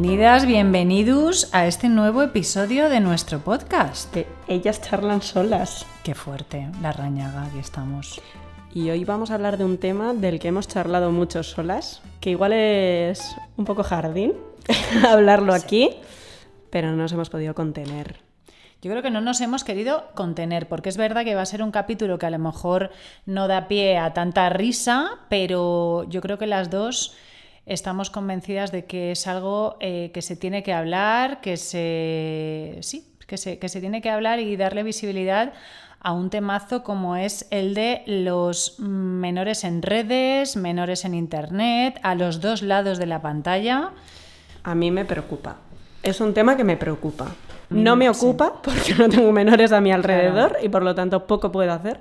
Bienvenidas, bienvenidos a este nuevo episodio de nuestro podcast. De Ellas charlan solas. Qué fuerte, la rañaga, aquí estamos. Y hoy vamos a hablar de un tema del que hemos charlado mucho solas, que igual es un poco jardín hablarlo aquí, pero no nos hemos podido contener. Yo creo que no nos hemos querido contener, porque es verdad que va a ser un capítulo que a lo mejor no da pie a tanta risa, pero yo creo que las dos estamos convencidas de que es algo eh, que se tiene que hablar, que se. sí, que se, que se tiene que hablar y darle visibilidad a un temazo como es el de los menores en redes, menores en internet, a los dos lados de la pantalla. A mí me preocupa. Es un tema que me preocupa. No me ocupa porque no tengo menores a mi alrededor y por lo tanto poco puedo hacer,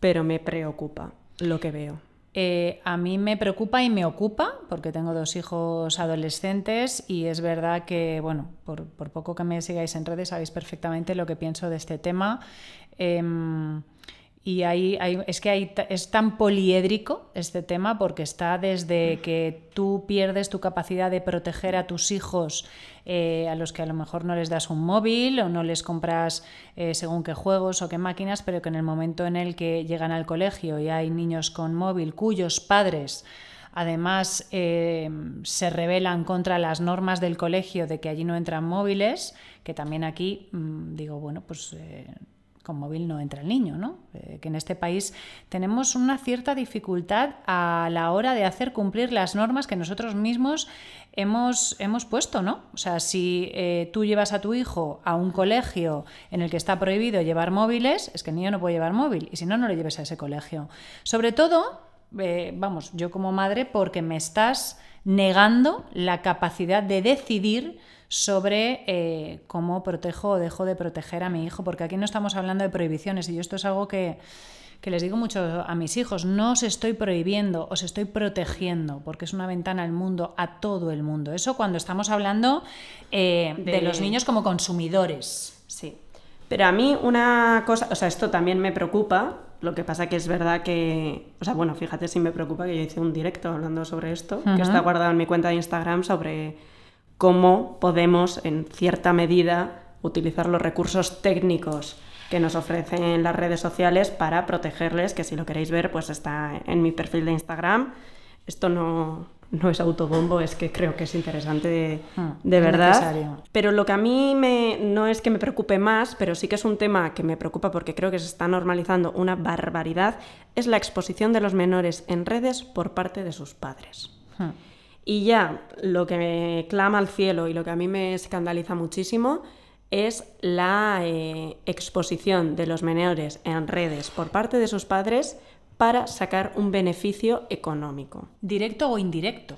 pero me preocupa lo que veo. Eh, a mí me preocupa y me ocupa, porque tengo dos hijos adolescentes y es verdad que, bueno, por, poco que me sigáis en redes, sabéis perfectamente lo que pienso de este tema. Em, y hay, es que hay, es tan poliédrico este tema porque está desde que tú pierdes tu capacidad de proteger a tus hijos, eh, a los que a lo mejor no les das un móvil o no les compras eh, según qué juegos o qué máquinas, pero que en el momento en el que llegan al colegio y hay niños con móvil cuyos padres además eh, se rebelan contra las normas del colegio de que allí no entran móviles, que también aquí mm, digo, bueno, pues con móvil no entra el niño, ¿no? Eh, que en este país tenemos una cierta dificultad a la hora de hacer cumplir las normas que nosotros mismos hemos, hemos puesto, ¿no? O sea, si eh, tú llevas a tu hijo a un colegio en el que está prohibido llevar móviles, es que el niño no puede llevar móvil, y si no, no lo lleves a ese colegio. Sobre todo, eh, vamos, yo como madre, porque me estás negando la capacidad de decidir sobre eh, cómo protejo o dejo de proteger a mi hijo, porque aquí no estamos hablando de prohibiciones y yo esto es algo que, les digo mucho a mis hijos, no os estoy prohibiendo, os estoy protegiendo, porque es una ventana al mundo, a todo el mundo. Eso cuando estamos hablando eh, de... los niños como consumidores. Sí. Pero a mí una cosa, o sea, esto también me preocupa, lo que pasa que es verdad que, o sea, bueno, fíjate si me preocupa que yo hice un directo hablando sobre esto, que está guardado en mi cuenta de Instagram sobre cómo podemos, en cierta medida, utilizar los recursos técnicos que nos ofrecen las redes sociales para protegerles, que si lo queréis ver, pues está en mi perfil de Instagram. Esto no, no es autobombo, es que creo que es interesante de, hmm, verdad. Pero lo que a mí me, no es que me preocupe más, pero sí que es un tema que me preocupa porque creo que se está normalizando una barbaridad, es la exposición de los menores en redes por parte de sus padres. Hmm. Y ya lo que me clama al cielo y lo que a mí me escandaliza muchísimo es la eh, exposición de los menores en redes por parte de sus padres para sacar un beneficio económico. ¿Directo o indirecto?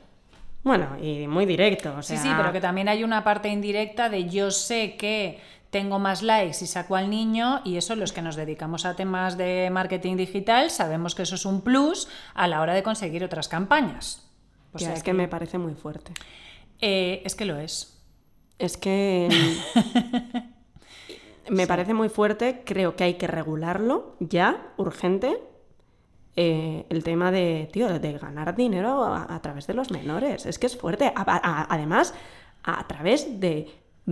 Bueno, y muy directo. Sí, sí, pero que también hay una parte indirecta de yo sé que tengo más likes y saco al niño y eso los que nos dedicamos a temas de marketing digital sabemos que eso es un plus a la hora de conseguir otras campañas. Pues es que... me parece muy fuerte. Eh, es que lo es. Es que me parece muy fuerte, creo que hay que regularlo ya, urgente, eh, el tema de, tío, de ganar dinero a, través de los menores. Es que es fuerte. además, a, través de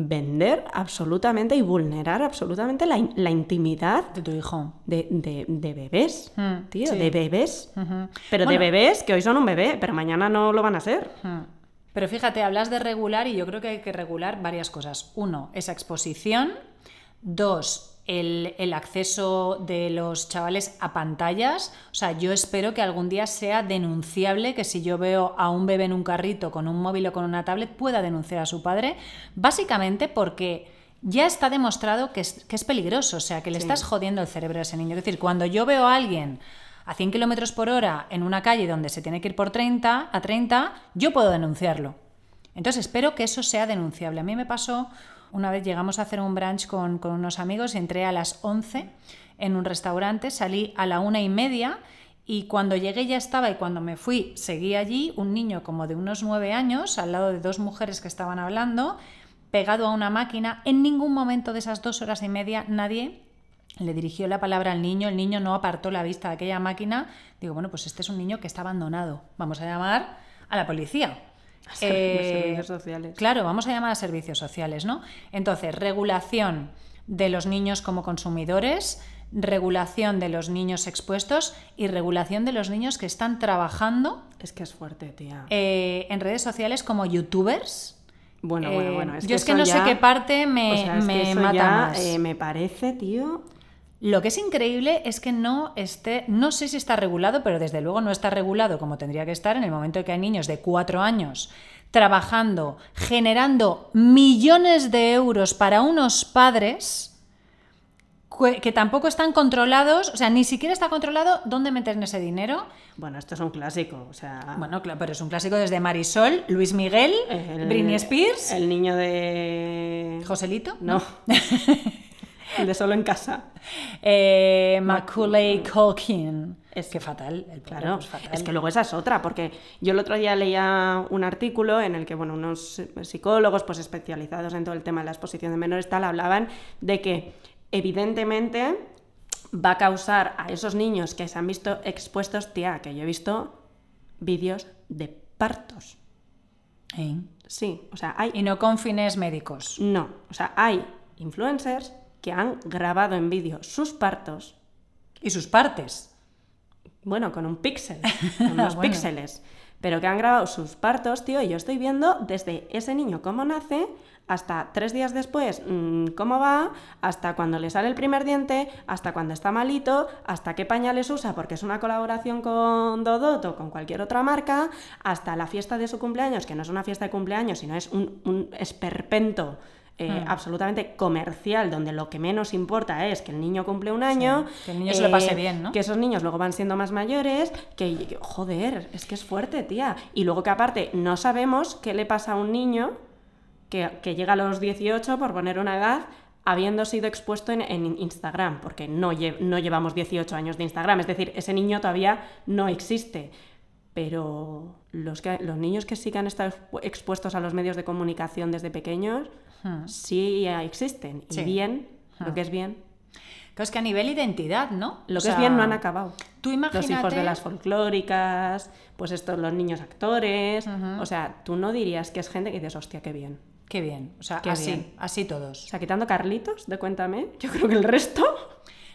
vender absolutamente y vulnerar absolutamente la, intimidad de tu hijo. De, bebés, mm, tío, de bebés. Pero de bebés que hoy son un bebé, pero mañana no lo van a ser. Pero fíjate, hablas de regular y yo creo que hay que regular varias cosas. Uno, esa exposición. Dos, el, acceso de los chavales a pantallas. O sea, yo espero que algún día sea denunciable que si yo veo a un bebé en un carrito con un móvil o con una tablet pueda denunciar a su padre, básicamente porque ya está demostrado que es, que es peligroso, o sea, que le estás jodiendo el cerebro a ese niño. Es decir, cuando yo veo a alguien a 100 kilómetros por hora en una calle donde se tiene que ir por 30 a 30, yo puedo denunciarlo. Entonces espero que eso sea denunciable. A mí me pasó una vez llegamos a hacer un brunch con, unos amigos, entré a las 11 en un restaurante, salí a la una y media y cuando llegué ya estaba y cuando me fui seguí allí un niño como de unos nueve años al lado de dos mujeres que estaban hablando, pegado a una máquina. En ningún momento de esas dos horas y media nadie le dirigió la palabra al niño, el niño no apartó la vista de aquella máquina. Digo, bueno, pues este es un niño que está abandonado, vamos a llamar a la policía. Eh, servicios sociales. Claro, vamos a llamar a servicios sociales, ¿no? Entonces, regulación de los niños como consumidores, regulación de los niños expuestos y regulación de los niños que están trabajando Es que es fuerte, tía. eh, en redes sociales como youtubers. bueno, bueno, Eh, bueno. Es yo que es que no ya- sé qué parte me, o sea, es que me eso mata ya, más. eh, me parece, tío. Lo que es increíble es que no esté, no sé si está regulado, pero desde luego no está regulado como tendría que estar en el momento en que hay niños de cuatro años trabajando, generando millones de euros para unos padres que, tampoco están controlados, o sea, ni siquiera está controlado dónde meten ese dinero. Bueno, esto es un clásico. O sea. Bueno, claro, pero es un clásico desde Marisol, Luis Miguel, el- Britney Spears, El niño de. Joselito, No. el de solo en casa. eh, Macaulay Culkin. Es que fatal, el Claro, pues fatal. es que luego esa es otra, porque yo el otro día leía un artículo en el que, bueno, unos psicólogos pues especializados en todo el tema de la exposición de menores tal hablaban de que evidentemente va a causar a esos niños que se han visto expuestos, tía, que yo he visto vídeos de partos. ¿Eh? Sí, o sea, hay Y no con fines médicos. no, o sea, hay influencers que han grabado en vídeo sus partos Y sus partes. Bueno, con un píxel, con unos Bueno. píxeles. Pero que han grabado sus partos, tío, y yo estoy viendo desde ese niño cómo nace hasta tres días después mm, cómo va, hasta cuando le sale el primer diente, hasta cuando está malito, hasta qué pañales usa, porque es una colaboración con Dodot o con cualquier otra marca, hasta la fiesta de su cumpleaños, que no es una fiesta de cumpleaños, sino es un, un esperpento eh, absolutamente comercial, donde lo que menos importa es que el niño cumple un año, eh, que el niño se lo pase bien, ¿no? que esos niños luego van siendo más mayores, que, que- joder, es que es fuerte, tía. Y luego que aparte no sabemos qué le pasa a un niño que, que llega a los 18, por poner una edad, habiendo sido expuesto en, en Instagram, porque no, lle- no llevamos 18 años de Instagram, es decir, ese niño todavía no existe. Pero los, que, los niños que sí que han estado expu- expuestos a los medios de comunicación desde pequeños, sí existen. Y Sí. bien, lo que es bien. Claro, es que a nivel identidad, ¿no? Lo O que es sea, bien no han acabado. Tú imagínate... Los hijos de las folclóricas, pues estos, los niños actores. O sea, tú no dirías que es gente que dices, hostia, qué bien. Qué bien, o sea, Qué así, bien. así O todos. sea, quitando Carlitos de Cuéntame, yo creo que el resto.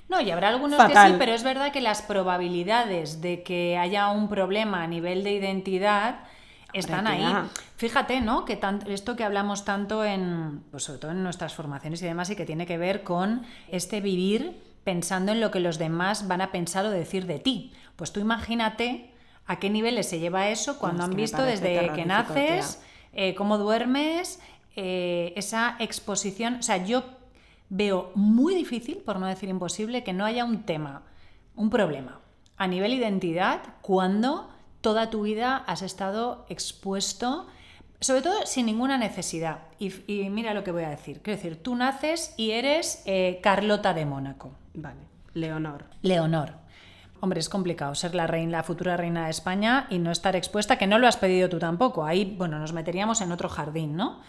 No, y habrá algunos que sí, pero es verdad que las probabilidades de que haya un problema a nivel de identidad están ahí. Fíjate, ¿no? Que tan- esto que hablamos tanto en, pues sobre todo en nuestras formaciones y demás, y que tiene que ver con este vivir pensando en lo que los demás van a pensar o decir de ti. Pues tú imagínate a qué niveles se lleva eso cuando han visto desde que naces, eh, cómo duermes, eh, esa exposición. O sea, yo veo muy difícil, por no decir imposible, que no haya un tema, un problema a nivel identidad cuando toda tu vida has estado expuesto, sobre todo sin ninguna necesidad. Y, y mira lo que voy a decir. Quiero decir, tú naces y eres eh, Carlota de Mónaco. Vale, Leonor. Leonor. Hombre, es complicado ser la reina, la futura reina de España y no estar expuesta, que no lo has pedido tú tampoco. Ahí, bueno, nos meteríamos en otro jardín, ¿no?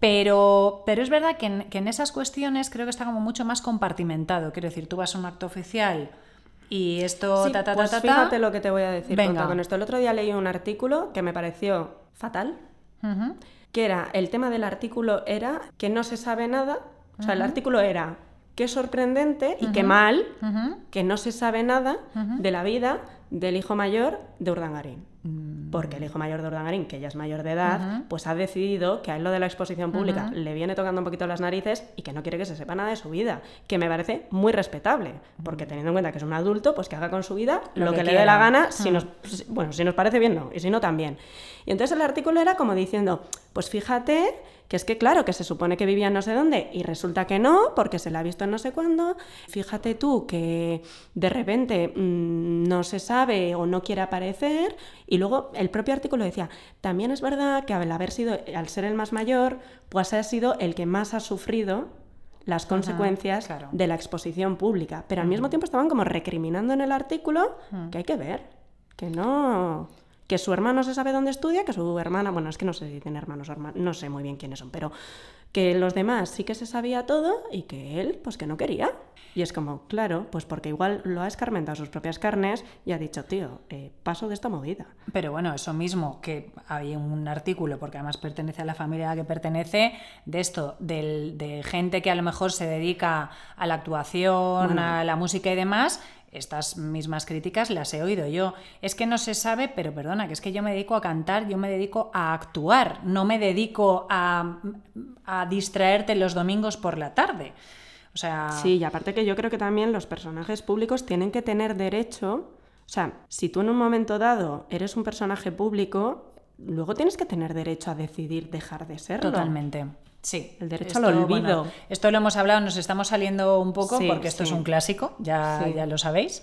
Pero, pero es verdad que en, que en esas cuestiones creo que está como mucho más compartimentado. Quiero decir, tú vas a un acto oficial y esto, Sí, ta, ta, ta, pues ta, fíjate lo que te voy a decir Venga. con esto. El otro día leí un artículo que me pareció fatal, que era, el tema del artículo era que no se sabe nada, o sea, el artículo era, qué sorprendente y qué mal que no se sabe nada de la vida del hijo mayor de Urdangarín. Mm. Porque el hijo mayor de Urdangarín, que ya es mayor de edad, pues ha decidido que a él lo de la exposición pública le viene tocando un poquito las narices y que no quiere que se sepa nada de su vida. Que me parece muy respetable. Porque teniendo en cuenta que es un adulto, pues que haga con su vida lo, Lo que, que le dé la gana. Si nos, bueno, si nos parece bien, no. Y si no, también. Y entonces el artículo era como diciendo, pues fíjate que es que claro, que se supone que vivía en no sé dónde y resulta que no, porque se la ha visto en no sé cuándo. Fíjate tú que de repente mm, no se sabe o no quiere aparecer. Y luego el propio artículo decía, también es verdad que al haber sido, al ser el más mayor, pues ha sido el que más ha sufrido las consecuencias claro. de la exposición pública. Pero al mismo tiempo estaban como recriminando en el artículo que hay que ver, que no que su hermano se sabe dónde estudia, que su hermana, bueno, es que no sé si tiene hermanos o hermanas, no sé muy bien quiénes son, pero que los demás sí que se sabía todo y que él, pues que no quería. Y es como, claro, pues porque igual lo ha escarmentado sus propias carnes y ha dicho, tío, eh, paso de esta movida. Pero bueno, eso mismo, que hay un artículo, porque además pertenece a la familia a la que pertenece, de esto, del, de gente que a lo mejor se dedica a la actuación, a la música y demás, estas mismas críticas las he oído yo. Es que no se sabe, pero perdona, que es que yo me dedico a cantar, yo me dedico a actuar, no me dedico a, a distraerte los domingos por la tarde. O sea... Sí, y aparte que yo creo que también los personajes públicos tienen que tener derecho, o sea, si tú en un momento dado eres un personaje público, luego tienes que tener derecho a decidir dejar de serlo. Totalmente. Sí, el derecho al olvido. esto lo hemos hablado, nos estamos saliendo un poco porque esto es un clásico, ya, ya lo sabéis.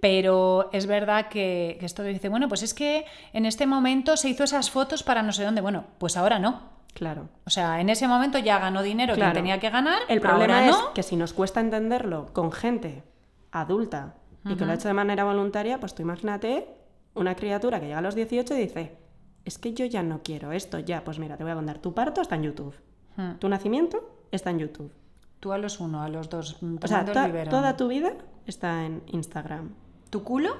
Pero es verdad que, que esto dice, bueno, pues es que en este momento se hizo esas fotos para no sé dónde. Bueno, pues ahora no. Claro. O sea, en ese momento ya ganó dinero que tenía que ganar. El problema es que si nos cuesta entenderlo con gente adulta y que lo ha hecho de manera voluntaria, pues tú imagínate una criatura que llega a los 18 y dice, es que yo ya no quiero esto, ya, pues mira, te voy a contar, tu parto está en YouTube. Tu nacimiento está en YouTube. Tú a los uno, a los dos. O sea, toda tu vida está en Instagram. ¿Tu culo?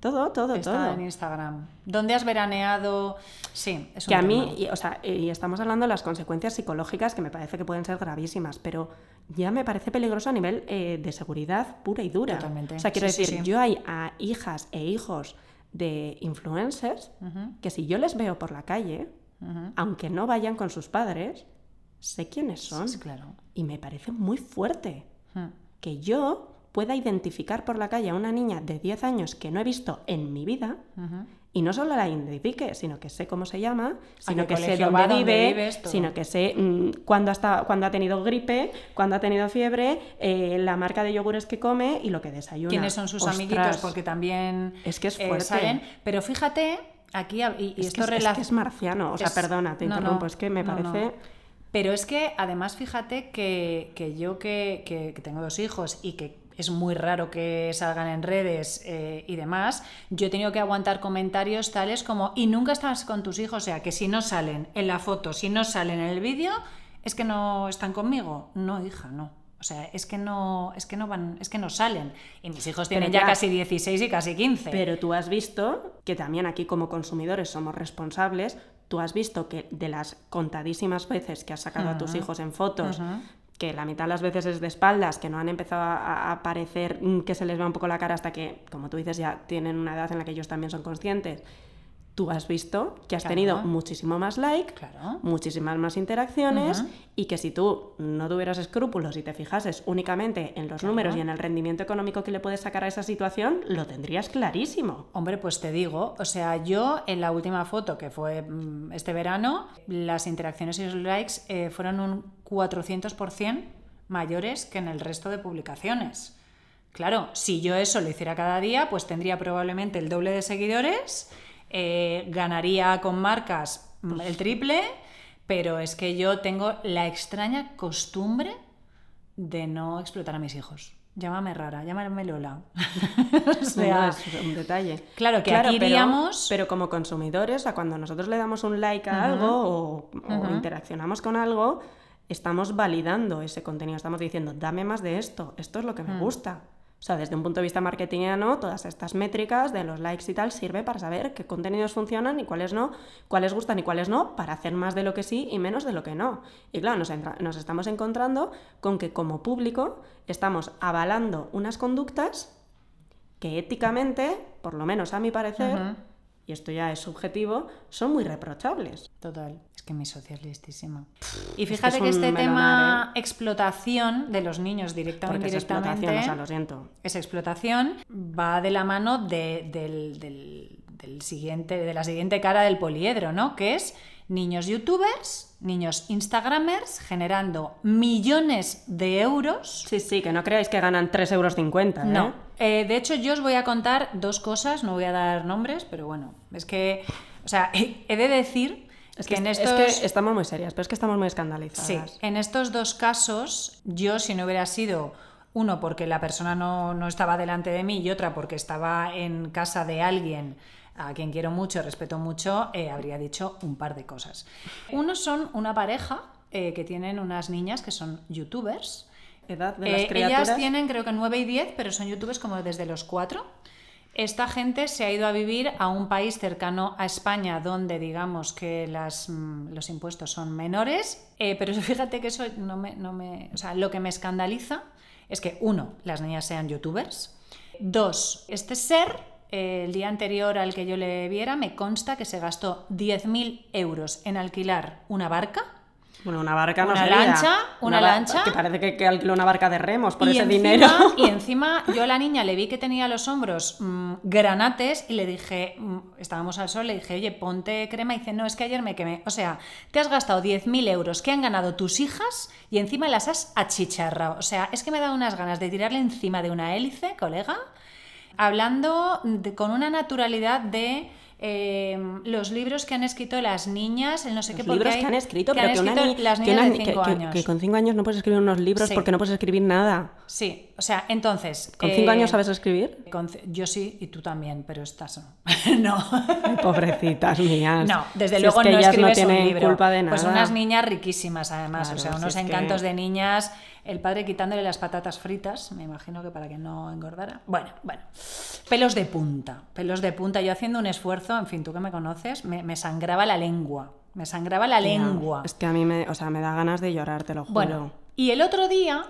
Todo, todo, está en Instagram. ¿Dónde has veraneado? Sí, es un Que a mí, y, o sea, y estamos hablando de las consecuencias psicológicas que me parece que pueden ser gravísimas, pero ya me parece peligroso a nivel eh, de seguridad pura y dura. Totalmente. O sea, quiero decir, yo hay a hijas e hijos de influencers que si yo les veo por la calle, aunque no vayan con sus padres, sé quiénes son. claro. Y me parece muy fuerte que yo pueda identificar por la calle a una niña de 10 años que no he visto en mi vida. Y no solo la identifique, sino que sé cómo se llama, sino que sé dónde vive, sino que sé mm, cuándo, cuando ha tenido gripe, cuándo ha tenido fiebre, eh, la marca de yogures que come y lo que desayuna. ¿Quiénes son sus amiguitos? Porque también es que es eh, fuerte. Pero fíjate, aquí y, es esto que es, es, marciano, o sea, perdona, te interrumpo, es que me parece pero es que además fíjate que, yo que, tengo dos hijos y que es muy raro que salgan en redes eh, y demás, yo he tenido que aguantar comentarios tales como, y nunca estás con tus hijos, o sea, que si no salen en la foto, si no salen en el vídeo, es que no están conmigo. No, hija, no. O sea, es que no, es que no van, es que no salen. Y mis hijos tienen ya, casi 16 y casi 15. Pero tú has visto que también aquí como consumidores somos responsables tú has visto que de las contadísimas veces que has sacado a tus hijos en fotos, que la mitad de las veces es de espaldas, que no han empezado a, aparecer, mm, que se les ve un poco la cara hasta que, como tú dices, ya tienen una edad en la que ellos también son conscientes, tú has visto que has tenido muchísimo más like, muchísimas más interacciones y que si tú no tuvieras escrúpulos y te fijases únicamente en los números y en el rendimiento económico que le puedes sacar a esa situación, lo tendrías clarísimo. Hombre, pues te digo, o sea, yo en la última foto que fue mm, este verano, las interacciones y los likes eh, fueron un 400% mayores que en el resto de publicaciones. Claro, si yo eso lo hiciera cada día, pues tendría probablemente el doble de seguidores eh, ganaría con marcas el triple, pero es que yo tengo la extraña costumbre de no explotar a mis hijos. Llámame rara, llámame Lola. o sea, es un detalle. Claro, que aquí iríamos... Pero, como consumidores, a cuando nosotros le damos un like a algo o, interaccionamos con algo, estamos validando ese contenido. Estamos diciendo, dame más de esto, esto es lo que me mm. gusta. O sea, desde un punto de vista marketingiano, todas estas métricas de los likes y tal sirve para saber qué contenidos funcionan y cuáles no, cuáles gustan y cuáles no, para hacer más de lo que sí y menos de lo que no. Y claro, nos, nos estamos encontrando con que como público estamos avalando unas conductas que éticamente, por lo menos a mi parecer, y esto ya es subjetivo, son muy reprochables. Total. Es que mi socia es listísima. Y fíjate que, este tema ¿eh? explotación de los niños directamente es explotación, o sea, lo siento. Es explotación, va de la mano del, del, siguiente, de la siguiente cara del poliedro, ¿no? Que es niños youtubers, niños instagramers generando millones de euros. Sí, sí, que no creáis que ganan 3,50 euros. ¿eh? No. Eh, de hecho, yo os voy a contar dos cosas, no voy a dar nombres, pero bueno, es que, o sea, he de decir es que, en estos... es que estamos muy serias, pero es que estamos muy escandalizadas. Sí, en estos dos casos, yo si no hubiera sido uno porque la persona no, no, estaba delante de mí y otra porque estaba en casa de alguien a quien quiero mucho, respeto mucho, eh, habría dicho un par de cosas. Uno son una pareja eh, que tienen unas niñas que son youtubers edad de las Eh, criaturas? ellas tienen creo que 9 y 10, pero son youtubers como desde los 4. Esta gente se ha ido a vivir a un país cercano a España donde digamos que las, mm, los impuestos son menores, eh, pero fíjate que eso no me, no me... O sea, lo que me escandaliza es que, uno, las niñas sean youtubers. Dos, este ser, eh, el día anterior al que yo le viera, me consta que se gastó 10.000 euros en alquilar una barca. Bueno, una barca no Una sería. lancha, una lancha. Que parece que, que alquiló una barca de remos por y ese encima, dinero. Y encima yo a la niña le vi que tenía los hombros mm, granates y le dije, mm, estábamos al sol, le dije, oye, ponte crema. Y dice, no, es que ayer me quemé. O sea, te has gastado 10.000 euros que han ganado tus hijas y encima las has achicharrado. O sea, es que me da unas ganas de tirarle encima de una hélice, colega, hablando de- con una naturalidad de... eh, los libros que han escrito las niñas, el no sé qué Los libros que han escrito, que pero han que, una escrito las que una de 5 que- que- años. que con 5 años no puedes escribir unos libros Sí. porque no puedes escribir nada. Sí, o sea, entonces... ¿Con eh, 5 años sabes escribir? con yo sí, y tú también, pero estás no. no. Pobrecitas mías. No, desde Si luego es que no ellas escribes no tienen un libro. culpa de nada. Pues unas niñas riquísimas además, Claro, o sea, si unos que- encantos de niñas, el padre quitándole las patatas fritas, me imagino que para que no engordara. Bueno, bueno. Pelos de punta, pelos de punta, yo haciendo un esfuerzo, en fin, tú que me conoces, me, me sangraba la lengua, me sangraba la lengua. Es que a mí me, o sea, me da ganas de llorar, te lo juro. Bueno, y el otro día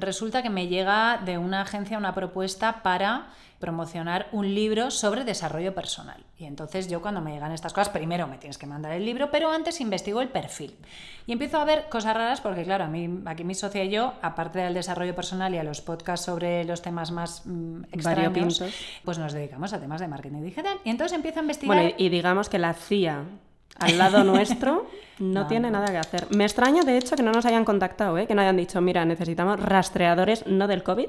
resulta que me llega de una agencia una propuesta para promocionar un libro sobre desarrollo personal. Y entonces yo cuando me llegan estas cosas, primero me tienes que mandar el libro, pero antes investigo el perfil. Y empiezo a ver cosas raras porque, claro, a mí, aquí mi socia y yo, aparte del desarrollo personal y a los podcasts sobre los temas más mm, extraños, Variopintos. pues nos dedicamos a temas de marketing digital. Y entonces empiezo a investigar... Bueno, y digamos que la CIA al lado nuestro no, No, tiene nada que hacer. Me extraña, de hecho, que no nos hayan contactado, ¿eh? que no hayan dicho, mira, necesitamos rastreadores no del COVID,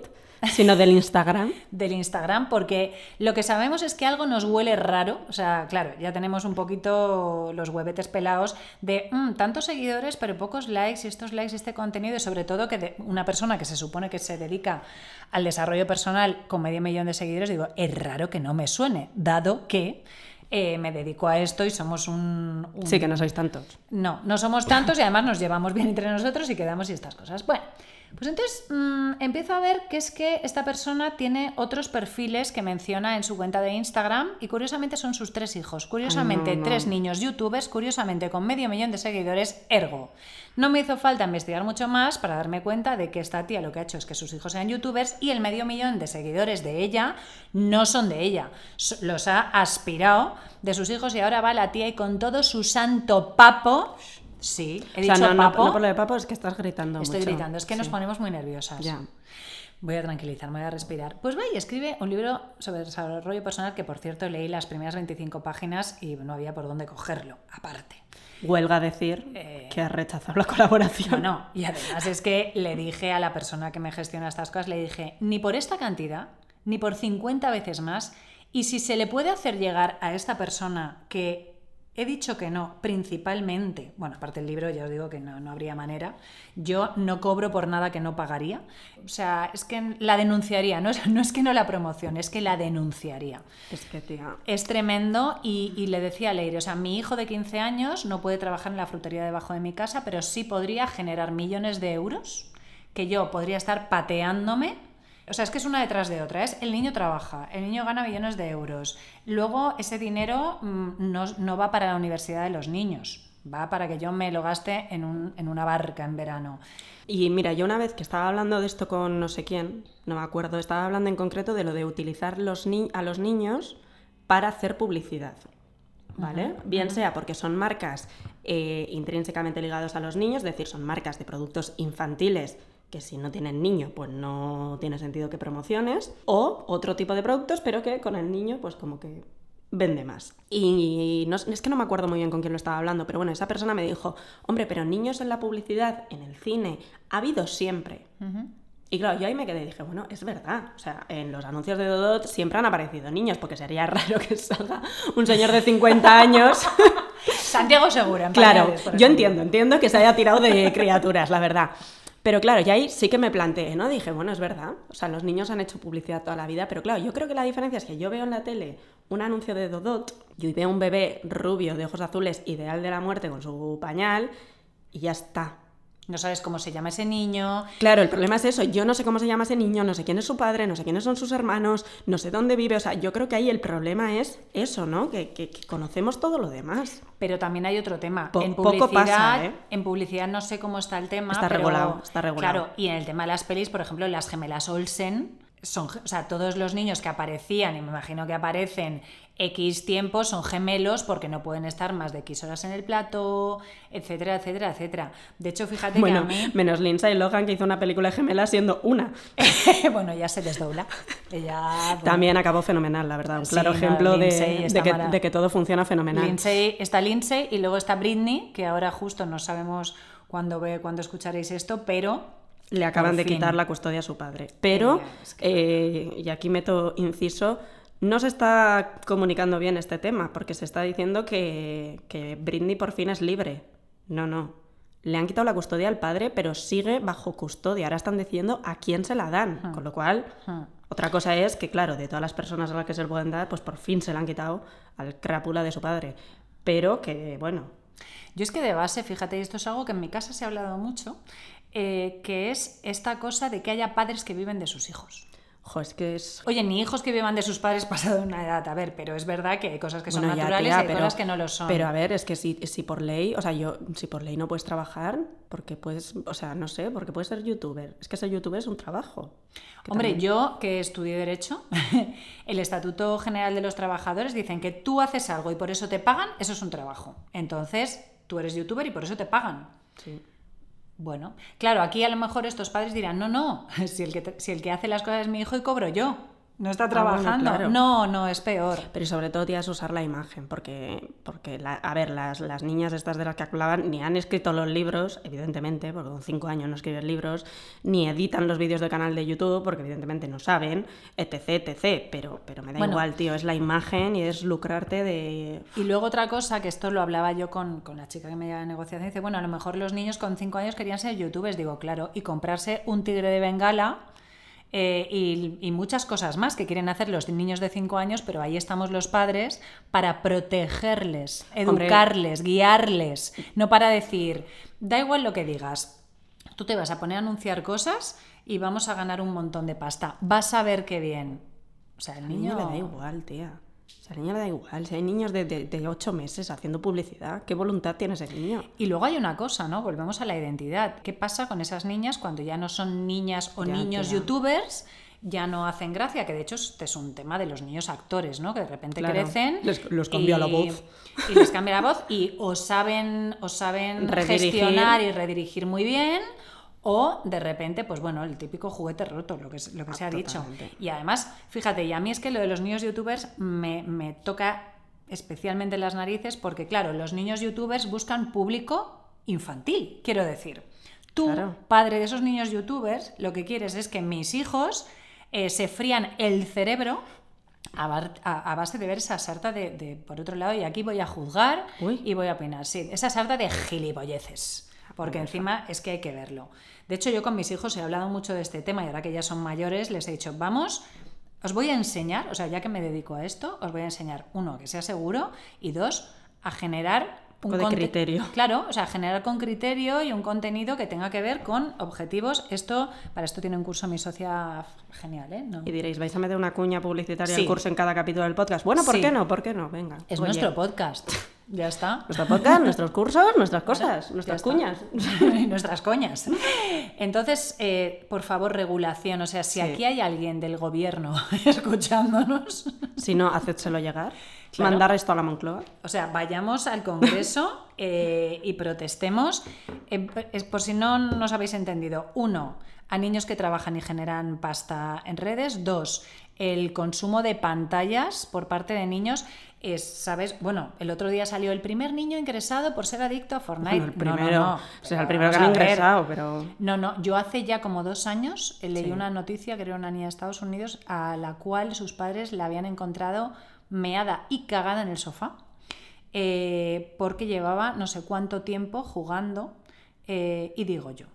sino del Instagram. del Instagram, porque lo que sabemos es que algo nos huele raro. O sea, claro, ya tenemos un poquito los huevetes pelados de "Mm, tantos seguidores, pero pocos likes, y estos likes, este contenido, y sobre todo que de- una persona que se supone que se dedica al desarrollo personal con medio millón de seguidores, digo, es raro que no me suene, dado que. Eh, me dedico a esto y somos un, un- Sí, que no sois tantos. no, no somos tantos y además nos llevamos bien entre nosotros y quedamos y estas cosas. Bueno, pues entonces mm, empiezo a ver que es que esta persona tiene otros perfiles que menciona en su cuenta de Instagram y curiosamente son sus tres hijos. Curiosamente, Ay, no, no. tres niños youtubers, curiosamente con medio millón de seguidores, ergo. No me hizo falta investigar mucho más para darme cuenta de que esta tía lo que ha hecho es que sus hijos sean youtubers y el medio millón de seguidores de ella no son de ella. Los ha aspirado de sus hijos y ahora va la tía y con todo su santo papo. Sí, he O sea, dicho no, no- papo. no por lo de papo, es que estás gritando Estoy mucho. gritando, es que nos ponemos muy nerviosas. Ya. Voy a tranquilizar, me voy a respirar. Pues va y escribe un libro sobre desarrollo personal que, por cierto, leí las primeras 25 páginas y no había por dónde cogerlo, aparte. Huelga decir Eh, que has rechazado la colaboración. No, no. Y además es que le dije a la persona que me gestiona estas cosas, le dije, ni por esta cantidad, ni por 50 veces más, y si se le puede hacer llegar a esta persona que he dicho que no, principalmente, bueno, aparte del libro ya os digo que no, no habría manera, yo no cobro por nada que no pagaría, o sea, es que la denunciaría, no es, no es que no la promocione, es que la denunciaría. Es que, tía. Es tremendo y, y le decía a Leire, o sea, mi hijo de 15 años no puede trabajar en la frutería debajo de mi casa, pero sí podría generar millones de euros que yo podría estar pateándome. O sea, es que es una detrás de otra. Es el niño trabaja, el niño gana millones de euros. Luego ese dinero mm, no, no va para la universidad de los niños, va para que yo me lo gaste en, un- en una barca en verano. Y mira, yo una vez que estaba hablando de esto con no sé quién, no me acuerdo, estaba hablando en concreto de lo de utilizar los ni- a los niños para hacer publicidad. ¿Vale? Bien sea porque son marcas eh, intrínsecamente ligados a los niños, es decir, son marcas de productos infantiles que si no tienen niño, pues no tiene sentido que promociones, o otro tipo de productos, pero que con el niño, pues como que vende más. Y no, es que no me acuerdo muy bien con quién lo estaba hablando, pero bueno, esa persona me dijo, hombre, pero niños en la publicidad, en el cine, ha habido siempre. Y claro, yo ahí me quedé y dije, bueno, es verdad. O sea, en los anuncios de Dodot siempre han aparecido niños, porque sería raro que salga un señor de 50 años. Santiago Segura, en claro, yo entiendo, entiendo que se haya tirado de criaturas, la verdad. Pero claro, y ahí sí que me planteé, ¿no? Dije, bueno, es verdad. O sea, los niños han hecho publicidad toda la vida, pero claro, yo creo que la diferencia es que yo veo en la tele un anuncio de Dodot, yo veo un bebé rubio de ojos azules, ideal de la muerte con su pañal, y ya está. No sabes cómo se llama ese niño. Claro, el problema es eso. Yo no sé cómo se llama ese niño, no sé quién es su padre, no sé quiénes son sus hermanos, no sé dónde vive. O sea, yo creo que ahí el problema es eso, ¿no? Que, que- que conocemos todo lo demás. Pero también hay otro tema. Po- en poco publicidad, pasa, ¿eh? en publicidad no sé cómo está el tema. Está pero, regulado, está regulado. Claro, y en el tema de las pelis, por ejemplo, las gemelas Olsen son, o sea, todos los niños que aparecían y me imagino que aparecen X tiempo son gemelos porque no pueden estar más de X horas en el plato, etcétera, etcétera, etcétera. De hecho, fíjate Bueno, que a mí menos Lindsay Lohan que hizo una película de gemelas siendo una. bueno, ya se desdobla. Ella, bueno, También acabó fenomenal, la verdad. Un claro ejemplo de, que, mara- de que todo funciona fenomenal. Lindsay, está Lindsay y luego está Britney, que ahora justo no sabemos cuándo, ve, cuándo escucharéis esto, pero Le acaban Por de fin. quitar la custodia a su padre. Pero, eh, y aquí meto inciso, no se está comunicando bien este tema, porque se está diciendo que, que Britney por fin es libre. No, no. Le han quitado la custodia al padre, pero sigue bajo custodia. Ahora están diciendo a quién se la dan. Con lo cual, Hmm. otra cosa es que, claro, de todas las personas a las que se le pueden dar, pues por fin se la han quitado al crápula de su padre. Pero que, bueno, Yo es que de base, fíjate, y esto es algo que en mi casa se ha hablado mucho, eh, que es esta cosa de que haya padres que viven de sus hijos. Jo, es que es Oye, ni hijos que vivan de sus padres pasado una edad, a ver, pero es verdad que hay cosas que son Bueno, naturales tía, y hay cosas que no lo son. Pero a ver, es que si, si por ley, o sea, yo, si por ley no puedes trabajar, porque puedes, o sea, no sé, porque puedes ser youtuber. Es que ser youtuber es un trabajo. Hombre, también- yo que estudié Derecho, el Estatuto General de los Trabajadores dicen que tú haces algo y por eso te pagan, eso es un trabajo. Entonces, tú eres youtuber y por eso te pagan. Sí. Bueno, claro, aquí a lo mejor estos padres dirán, no, no, si el que, si el que hace las cosas es mi hijo y cobro yo. No está Ah, bueno, trabajando. claro. No, no, es peor. Pero sobre todo tienes que usar la imagen, porque, porque la- a ver, las, las niñas estas de las que hablaban ni han escrito los libros, evidentemente, porque con cinco años no escriben libros, ni editan los vídeos del canal de YouTube, porque evidentemente no saben, etc, etc. Pero, pero me da Bueno. igual, tío, es la imagen y es lucrarte de... Y luego otra cosa, que esto lo hablaba yo con, con la chica que me lleva de negociación, dice, bueno, a lo mejor los niños con 5 años querían ser youtubers, digo, claro, y comprarse un tigre de bengala eh, y, y muchas cosas más que quieren hacer los niños de 5 años, pero ahí estamos los padres para protegerles, Hombre. educarles, guiarles, no para decir, da igual lo que digas, tú te vas a poner a anunciar cosas y vamos a ganar un montón de pasta, vas a ver qué bien. O sea, el niño niño... le da igual, tía. O sea, al niño le da igual. Si hay niños de, de, de ocho meses haciendo publicidad, ¿qué voluntad tiene ese niño? Y luego hay una cosa, ¿no? Volvemos a la identidad. ¿Qué pasa con esas niñas cuando ya no son niñas o Ya, niños tía. youtubers? Ya no hacen gracia, que de hecho este es un tema de los niños actores, ¿no? Que de repente Claro. crecen. Les- les cambia y- la voz. Y les cambia la voz y o saben, o saben Redirigir. gestionar y redirigir muy bien. O de repente, pues bueno, el típico juguete roto, lo que, lo que se ha dicho. Totalmente. Y además, fíjate, y a mí es que lo de los niños youtubers me, me toca especialmente en las narices porque, claro, los niños youtubers buscan público infantil, quiero decir. Tú, Claro. padre de esos niños youtubers, lo que quieres es que mis hijos eh, se frían el cerebro a, bar- a- a base de ver esa sarta de, de- por otro lado, y aquí voy a juzgar Uy. y voy a opinar, sí, esa sarta de gilipolleces, porque encima es que hay que verlo. De hecho, yo con mis hijos he hablado mucho de este tema y ahora que ya son mayores les he dicho, vamos, os voy a enseñar, o sea, ya que me dedico a esto, os voy a enseñar, uno, que sea seguro y dos, a generar Un de criterio. Claro, o sea, generar con criterio y un contenido que tenga que ver con objetivos. Esto, para esto tiene un curso mi socia genial, ¿eh? No. Y diréis, ¿vais a meter una cuña publicitaria Sí. al curso en cada capítulo del podcast? Bueno, ¿por Sí. qué no? ¿Por qué no? Venga. Es Oye, nuestro podcast. Ya está. Nuestro podcast, nuestros cursos, nuestras cosas, nuestras cuñas. Nuestras coñas. Entonces, eh, por favor, regulación. O sea, si Sí. aquí hay alguien del gobierno escuchándonos, Si no, hacédselo llegar. Claro. Mandar esto a la Moncloa. o sea, vayamos al Congreso eh, y protestemos. Eh, es por si no nos habéis entendido. Uno, a niños que trabajan y generan pasta en redes. Dos, el consumo de pantallas por parte de niños. Es, ¿sabes? Bueno, el otro día salió el primer niño ingresado por ser adicto a Fortnite. Bueno, el No, no, primero, no. o sea, el primero que han ingresado, pero... No, no, yo hace ya como dos años eh, leí Sí. una noticia que era una niña de Estados Unidos a la cual sus padres la habían encontrado meada y cagada en el sofá eh, porque llevaba no sé cuánto tiempo jugando eh, y digo yo,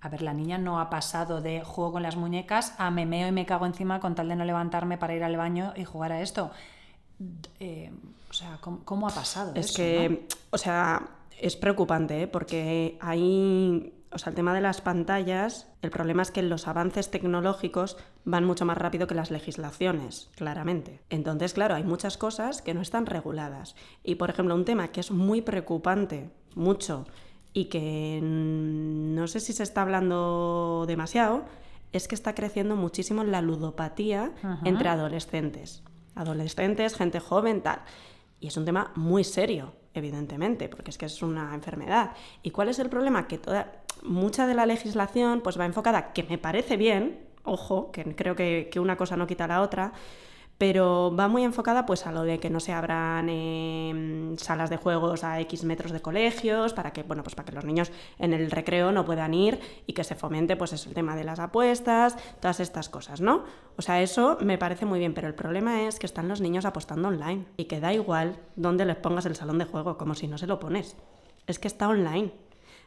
a ver, la niña no ha pasado de juego con las muñecas a me meo y me cago encima con tal de no levantarme para ir al baño y jugar a esto. Eh, o sea, ¿cómo, cómo ha pasado Es eso, que, no? o sea, es preocupante, ¿eh? porque hay, o sea, el tema de las pantallas, el problema es que los avances tecnológicos van mucho más rápido que las legislaciones, claramente. Entonces, claro, hay muchas cosas que no están reguladas. Y, por ejemplo, un tema que es muy preocupante, mucho, y que no sé si se está hablando demasiado, es que está creciendo muchísimo la ludopatía entre adolescentes. Adolescentes, gente joven, tal. Y es un tema muy serio, evidentemente, porque es que es una enfermedad. ¿Y cuál es el problema? Que toda, mucha de la legislación pues va enfocada, que me parece bien, ojo, que creo que, que una cosa no quita la otra, pero va muy enfocada pues a lo de que no se abran em, salas de juegos a X metros de colegios para que bueno pues para que los niños en el recreo no puedan ir y que se fomente pues el tema de las apuestas todas estas cosas no o sea eso me parece muy bien pero el problema es que están los niños apostando online y que da igual dónde les pongas el salón de juego como si no se lo pones. Es que está online.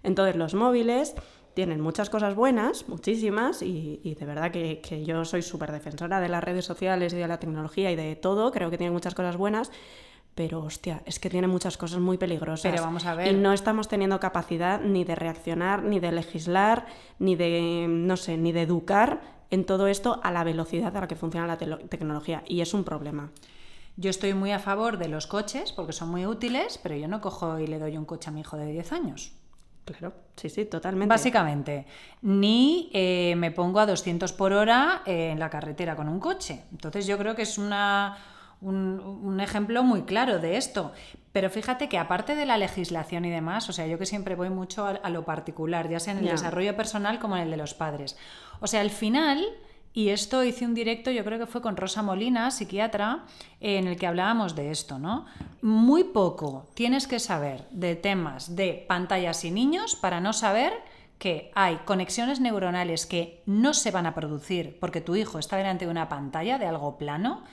Entonces los móviles tienen muchas cosas buenas, muchísimas, y, de verdad que, yo soy súper defensora de las redes sociales y de la tecnología y de todo, creo que tienen muchas cosas buenas, pero hostia, es que tiene muchas cosas muy peligrosas. Pero vamos a ver. Y no estamos teniendo capacidad ni de reaccionar, ni de legislar, ni de, no sé, ni de educar en todo esto a la velocidad a la que funciona la tecnología, y es un problema. Yo estoy muy a favor de los coches porque son muy útiles, pero yo no cojo y le doy un coche a mi hijo de 10 años. Claro, sí, sí, totalmente. Básicamente, ni eh, me pongo a 200 por hora en la carretera con un coche. Entonces yo creo que es una, un, ejemplo muy claro de esto. Pero fíjate que aparte de la legislación y demás, o sea, yo que siempre voy mucho a, lo particular, ya sea en el desarrollo personal como en el de los padres. O sea, al final y esto hice un directo, yo creo que fue con Rosa Molina, psiquiatra, en el que hablábamos de esto, ¿no? Muy poco tienes que saber de temas de pantallas y niños para no saber que hay conexiones neuronales que no se van a producir porque tu hijo está delante de una pantalla de algo plano,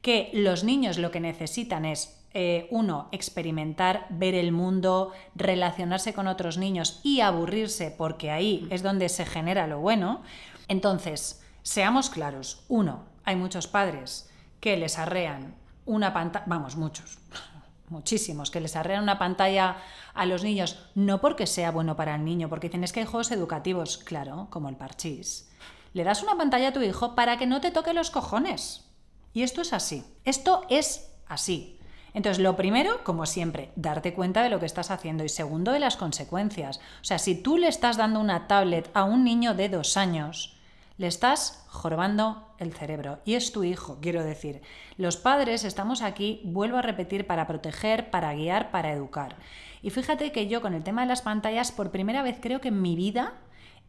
que los niños lo que necesitan es eh, uno, experimentar, ver el mundo, relacionarse con otros niños y aburrirse, porque ahí es donde se genera lo bueno. Entonces, Seamos claros, uno, hay muchos padres que les arrean una pantalla, vamos, muchos, muchísimos, que les arrean una pantalla a los niños, no porque sea bueno para el niño, porque dicen es que hay juegos educativos, claro, como el parchís. Le das una pantalla a tu hijo para que no te toque los cojones. Y esto es así. Esto es así. Entonces, lo primero, como siempre, darte cuenta de lo que estás haciendo y segundo, de las consecuencias. O sea, si tú le estás dando una tablet a un niño de dos años, le estás jorobando el cerebro. Y es tu hijo, quiero decir. Los padres estamos aquí, vuelvo a repetir, para proteger, para guiar, para educar. Y fíjate que yo con el tema de las pantallas, por primera vez creo que en mi vida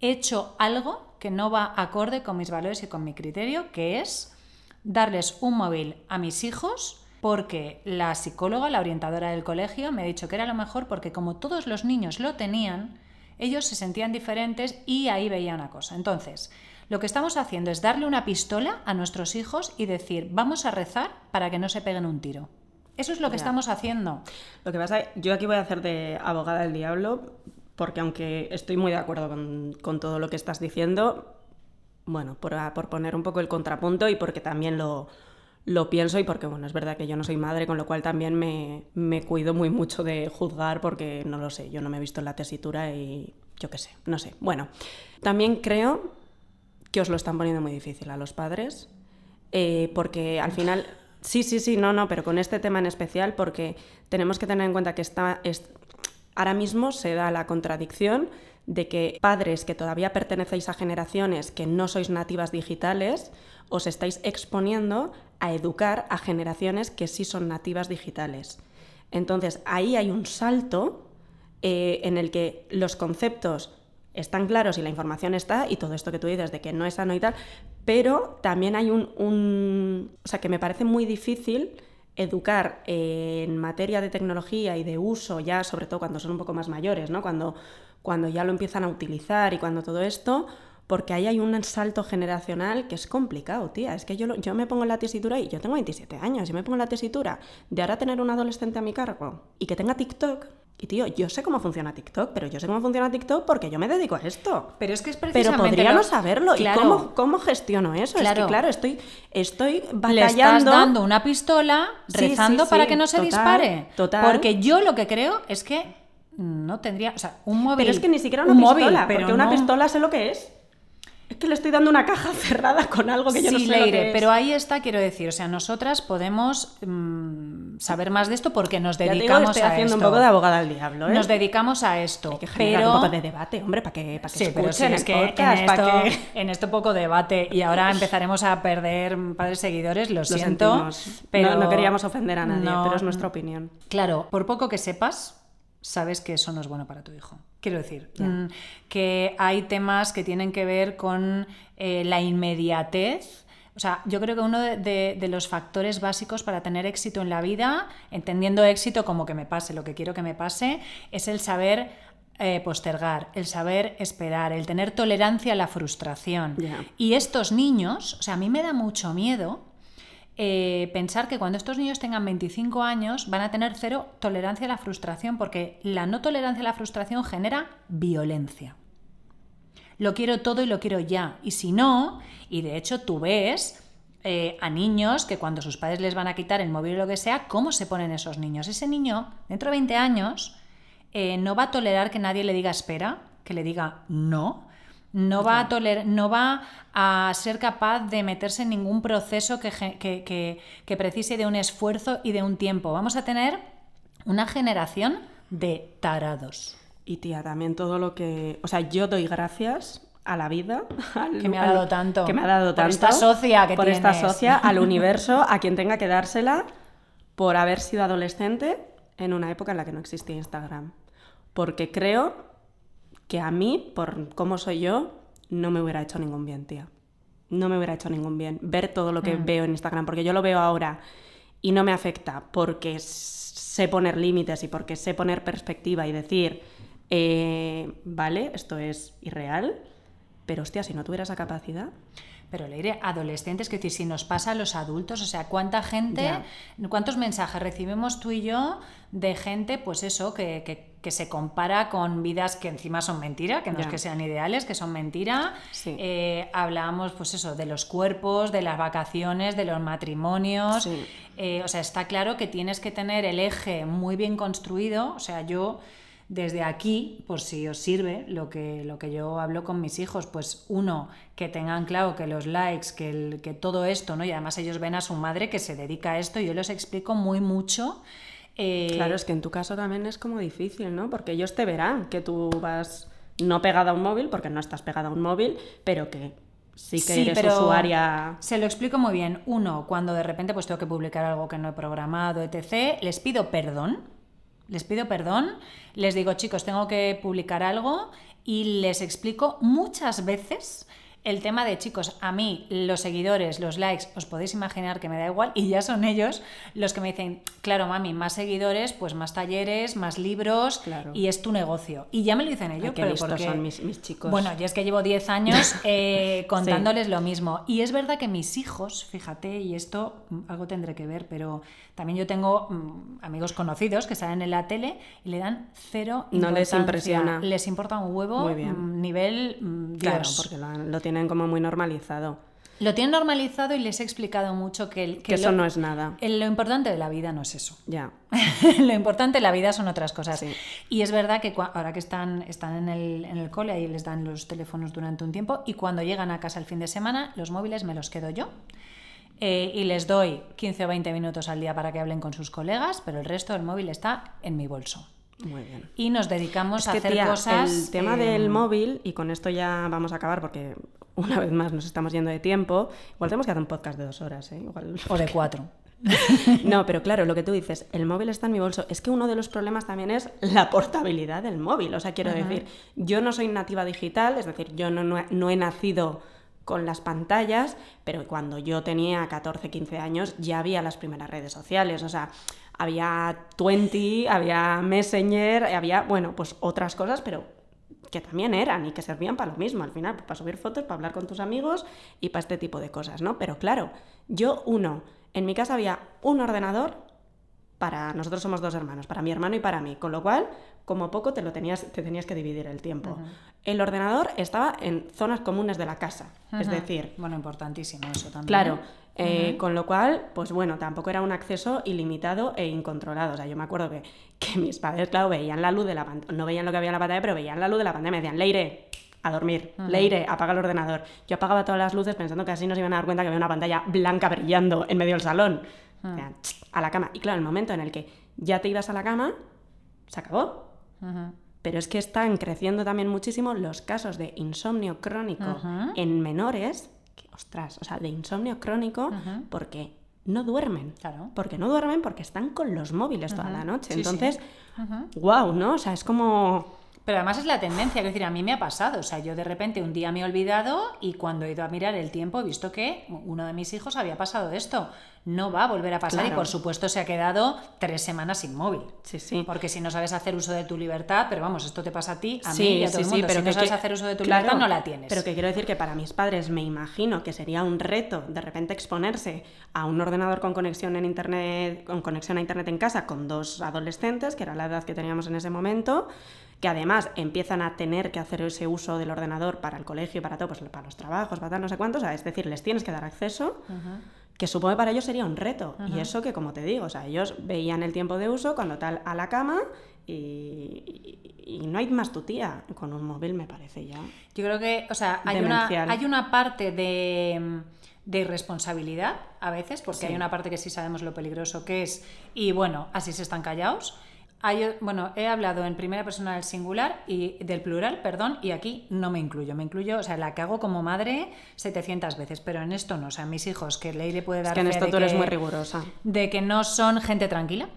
he hecho algo que no va acorde con mis valores y con mi criterio, que es darles un móvil a mis hijos porque la psicóloga, la orientadora del colegio, me ha dicho que era lo mejor porque como todos los niños lo tenían, ellos se sentían diferentes y ahí veía una cosa. Entonces, lo que estamos haciendo es darle una pistola a nuestros hijos y decir, vamos a rezar para que no se peguen un tiro. Eso es lo que estamos haciendo. Lo que pasa, yo aquí voy a hacer de abogada del diablo, porque aunque estoy muy de acuerdo con, todo lo que estás diciendo, bueno, por, por, poner un poco el contrapunto y porque también lo, lo, pienso y porque, bueno, es verdad que yo no soy madre, con lo cual también me, me cuido muy mucho de juzgar porque no lo sé, yo no me he visto en la tesitura y yo qué sé, no sé. Bueno, también creo que os lo están poniendo muy difícil a los padres, eh, porque al final, sí, sí, sí, no, no, pero con este tema en especial, porque tenemos que tener en cuenta que está, ahora mismo se da la contradicción de que padres que todavía pertenecéis a generaciones que no sois nativas digitales, os estáis exponiendo a educar a generaciones que sí son nativas digitales. Entonces, ahí hay un salto eh, en el que los conceptos están claros y la información está y todo esto que tú dices de que no es sano y tal, pero también hay un, o sea, que me parece muy difícil educar en materia de tecnología y de uso, ya sobre todo cuando son un poco más mayores, ¿no? Cuando, cuando ya lo empiezan a utilizar y cuando todo esto, porque ahí hay un salto generacional que es complicado, tía. Es que yo, yo me pongo en la tesitura y yo tengo 27 años y me pongo en la tesitura de ahora tener un adolescente a mi cargo y que tenga TikTok, y tío, yo sé cómo funciona TikTok, pero yo sé cómo funciona TikTok porque yo me dedico a esto. Pero es que es precisamente. Pero podría no saberlo. ¿Y cómo, cómo, gestiono eso? Claro. Es que, claro, estoy, estoy batallando. Le estás dando una pistola rezando para que no se dispare. Total. Porque yo lo que creo es que no tendría, o sea, un móvil. Pero es que ni siquiera una un pistola, móvil, pero porque una pistola sé lo que es. Es que le estoy dando una caja cerrada con algo que yo no sé lo Leire, que es. pero ahí está, quiero decir, o sea, nosotras podemos mm, saber más de esto porque nos Ya te digo, dedicamos estoy a haciendo esto. un poco de abogada al diablo, ¿eh? Nos dedicamos a esto, Hay que generar pero un poco de debate, hombre, para que, para que Sí, pero sí, escuchen es que podcast, en, para esto, que... en esto poco debate y ahora empezaremos a perder padres seguidores, lo, Lo siento. sentimos. Pero no, no queríamos ofender a nadie, no- pero es nuestra opinión. Claro, por poco que sepas, sabes que eso no es bueno para tu hijo. Quiero decir, mm, que hay temas que tienen que ver con eh, la inmediatez. O sea, yo creo que uno de, de- de los factores básicos para tener éxito en la vida, entendiendo éxito como que me pase lo que quiero que me pase, es el saber eh, postergar, el saber esperar, el tener tolerancia a la frustración. Y estos niños, o sea, a mí me da mucho miedo eh, pensar que cuando estos niños tengan 25 años van a tener cero tolerancia a la frustración, porque la no tolerancia a la frustración genera violencia. Lo quiero todo y lo quiero ya. Y si no, y de hecho tú ves eh, a niños que cuando sus padres les van a quitar el móvil o lo que sea, ¿cómo se ponen esos niños? Ese niño, dentro de 20 años, eh, no va a tolerar que nadie le diga espera, que le diga no. No va, a toler- no va a ser capaz de meterse en ningún proceso que, que- que- que precise de un esfuerzo y de un tiempo. Vamos a tener una generación de tarados. Y tía, también todo lo que... O sea, yo doy gracias a la vida. al- Que me ha al- dado tanto. Que me ha dado Por tanto. esta socia que Por esta socia, al universo, a quien tenga que dársela, por haber sido adolescente en una época en la que no existía Instagram. Porque creo que a mí, por cómo soy yo, no me hubiera hecho ningún bien, tía. No me hubiera hecho ningún bien ver todo lo que veo en Instagram, porque yo lo veo ahora y no me afecta porque sé poner límites y porque sé poner perspectiva y decir, eh, vale, esto es irreal, pero hostia, si no tuviera esa capacidad, Pero Leire, adolescentes, que decir, si nos pasa a los adultos, o sea, ¿cuánta gente, cuántos mensajes recibimos tú y yo de gente, pues eso, que, que- que se compara con vidas que encima son mentira, que no es que sean ideales, que son mentira? Sí. Eh, hablábamos, pues eso, de los cuerpos, de las vacaciones, de los matrimonios. Sí. Eh, o sea, está claro que tienes que tener el eje muy bien construido. O sea, yo desde aquí, por si os sirve lo que, lo que yo hablo con mis hijos, pues uno, que tengan claro que los likes, que, el- que todo esto, ¿no? Y además ellos ven a su madre que se dedica a esto y yo les explico muy mucho. eh, Claro, es que en tu caso también es como difícil, ¿no? Porque ellos te verán que tú vas no pegada a un móvil, porque no estás pegada a un móvil, pero que sí que eres pero usuaria. Se lo explico muy bien. Uno, cuando de repente pues tengo que publicar algo que no he programado, etc., les pido perdón. Les pido perdón. Les digo, chicos, tengo que publicar algo y les explico muchas veces el tema de, chicos, a mí los seguidores, los likes, os podéis imaginar que me da igual y ya son ellos los que me dicen, claro, mami, más seguidores, pues más talleres, más libros Claro. y es tu negocio. Y ya me lo dicen ellos. Ay, pero porque- son mis, mis chicos. bueno, y es que llevo 10 años eh, contándoles lo mismo. Y es verdad que mis hijos, fíjate, y esto mm, algo tendré que ver, pero también yo tengo mm, amigos conocidos que salen en la tele y le dan cero No les impresiona. Les importa un huevo, Muy bien. mm, nivel mm, claro, Dios. porque lo, lo tienen como muy normalizado. Lo tienen normalizado y les he explicado mucho que, el- Que eso lo, no es nada. el- lo importante de la vida no es eso. Ya. lo importante en la vida son otras cosas. Sí. Y es verdad que cua- ahora que están, están en, el, en el cole, ahí les dan los teléfonos durante un tiempo y cuando llegan a casa el fin de semana, los móviles me los quedo yo. Eh, y les doy 15 o 20 minutos al día para que hablen con sus colegas, pero el resto del móvil está en mi bolso. Muy bien. Y nos dedicamos Es a hacer tía, cosas. el tema eh, del móvil, y con esto ya vamos a acabar porque una vez más nos estamos yendo de tiempo, igual tenemos que hacer un podcast de dos horas, ¿eh? Igual... O de cuatro. No, pero claro, lo que tú dices, el móvil está en mi bolso. Es que uno de los problemas también es la portabilidad del móvil. O sea, quiero decir, yo no soy nativa digital, es decir, yo no, no no he nacido con las pantallas, pero cuando yo tenía 14, 15 años ya había las primeras redes sociales. O sea, había Twenty, había Messenger, había, bueno, pues otras cosas, pero que también eran y que servían para lo mismo al final, para subir fotos, para hablar con tus amigos y para este tipo de cosas, ¿no? Pero claro, yo uno, en mi casa había un ordenador para nosotros somos dos hermanos, para mi hermano y para mí, con lo cual, como poco te lo tenías, te tenías que dividir el tiempo. El ordenador estaba en zonas comunes de la casa, es decir, Bueno, importantísimo eso también. Claro, eh, con lo cual, pues bueno, tampoco era un acceso ilimitado e incontrolado. O sea, yo me acuerdo que, que mis padres, claro, veían la luz de la pantalla, no veían lo que había en la pantalla, pero veían la luz de la pantalla y me decían, Leire, a dormir, Leire, apaga el ordenador. Yo apagaba todas las luces pensando que así nos iban a dar cuenta que había una pantalla blanca brillando en medio del salón. Decían, "Ch, a la cama. Y claro, el momento en el que ya te ibas a la cama, se acabó. Pero es que están creciendo también muchísimo los casos de insomnio crónico Ajá. en menores, que, ostras, o sea, de insomnio crónico porque no duermen. Claro. Porque no duermen porque están con los móviles toda la noche. Sí, sí. Entonces, wow, ¿no? O sea, es como... Pero además es la tendencia, es decir, a mí me ha pasado. O sea, yo de repente un día me he olvidado y cuando he ido a mirar el tiempo he visto que uno de mis hijos había pasado esto. No va a volver a pasar y por supuesto se ha quedado tres semanas sin móvil. Sí, sí. Porque si no sabes hacer uso de tu libertad, pero vamos, esto te pasa a ti, a Sí, mí y a todo sí, el sí, mundo. pero si que no sabes que- hacer uso de tu claro, libertad, no la tienes. Pero que quiero decir que para mis padres me imagino que sería un reto de repente exponerse a un ordenador con conexión en internet, con conexión a internet en casa con dos adolescentes, que era la edad que teníamos en ese momento, que además empiezan a tener que hacer ese uso del ordenador para el colegio y para todo, pues para los trabajos, para tal, no sé cuántos, o sea, es decir, les tienes que dar acceso. Que supongo que para ellos sería un reto. Y eso que, como te digo, o sea, ellos veían el tiempo de uso cuando tal a la cama y, y- y no hay más tu tía. Con un móvil me parece ya. Yo creo que, o sea, hay una, hay una parte de, de irresponsabilidad a veces, porque Sí. hay una parte que sí sabemos lo peligroso que es, y bueno, así se están callados. Hay, bueno, he hablado en primera persona del singular y del plural, perdón, y aquí no me incluyo. Me incluyo, o sea, la que hago como madre 700 veces, pero en esto no. O sea, mis hijos, que Leire puede dar Es que en esto tú eres que- muy rigurosa. de que no son gente tranquila.